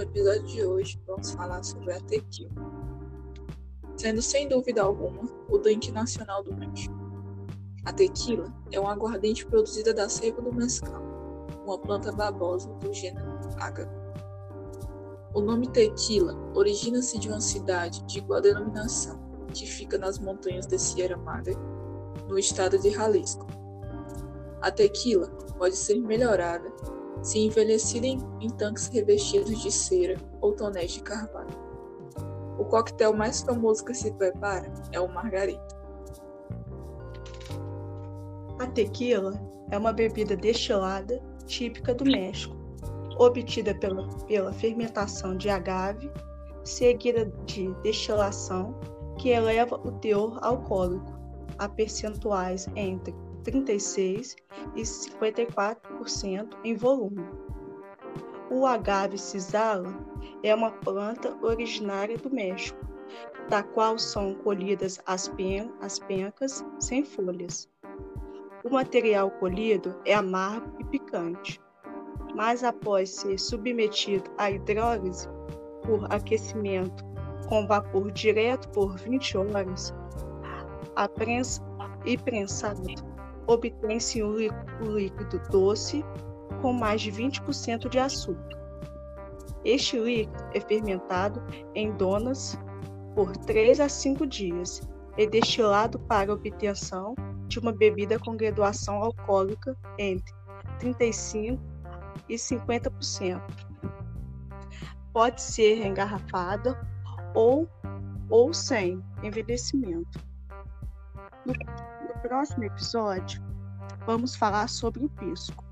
episódio de hoje vamos falar sobre a tequila, sendo sem dúvida alguma o drink nacional do México. A tequila é uma aguardente produzida da seiva do mescal, uma planta babosa do gênero Agave. O nome tequila origina-se de uma cidade de igual denominação, que fica nas montanhas de Sierra Madre, no estado de Jalisco. A tequila pode ser melhorada se envelhecida em, em tanques revestidos de cera ou tonéis de carvalho. O coquetel mais famoso que se prepara é o margarita. A tequila é uma bebida destilada típica do México, obtida pela, pela fermentação de agave, seguida de destilação, que eleva o teor alcoólico a percentuais entre 36% e 54% em volume. O agave cisala é uma planta originária do México, da qual são colhidas as, pen as pencas sem folhas. O material colhido é amargo e picante, mas após ser submetido à hidrólise por aquecimento com vapor direto por 20 horas, a prensa e prensado obtém-se um líquido doce com mais de 20% de açúcar. Este líquido é fermentado em donas por 3 a 5 dias e destilado para obtenção de uma bebida com graduação alcoólica entre 35% e 50%. Pode ser engarrafada ou, ou sem envelhecimento. Próximo episódio, vamos falar sobre o pisco.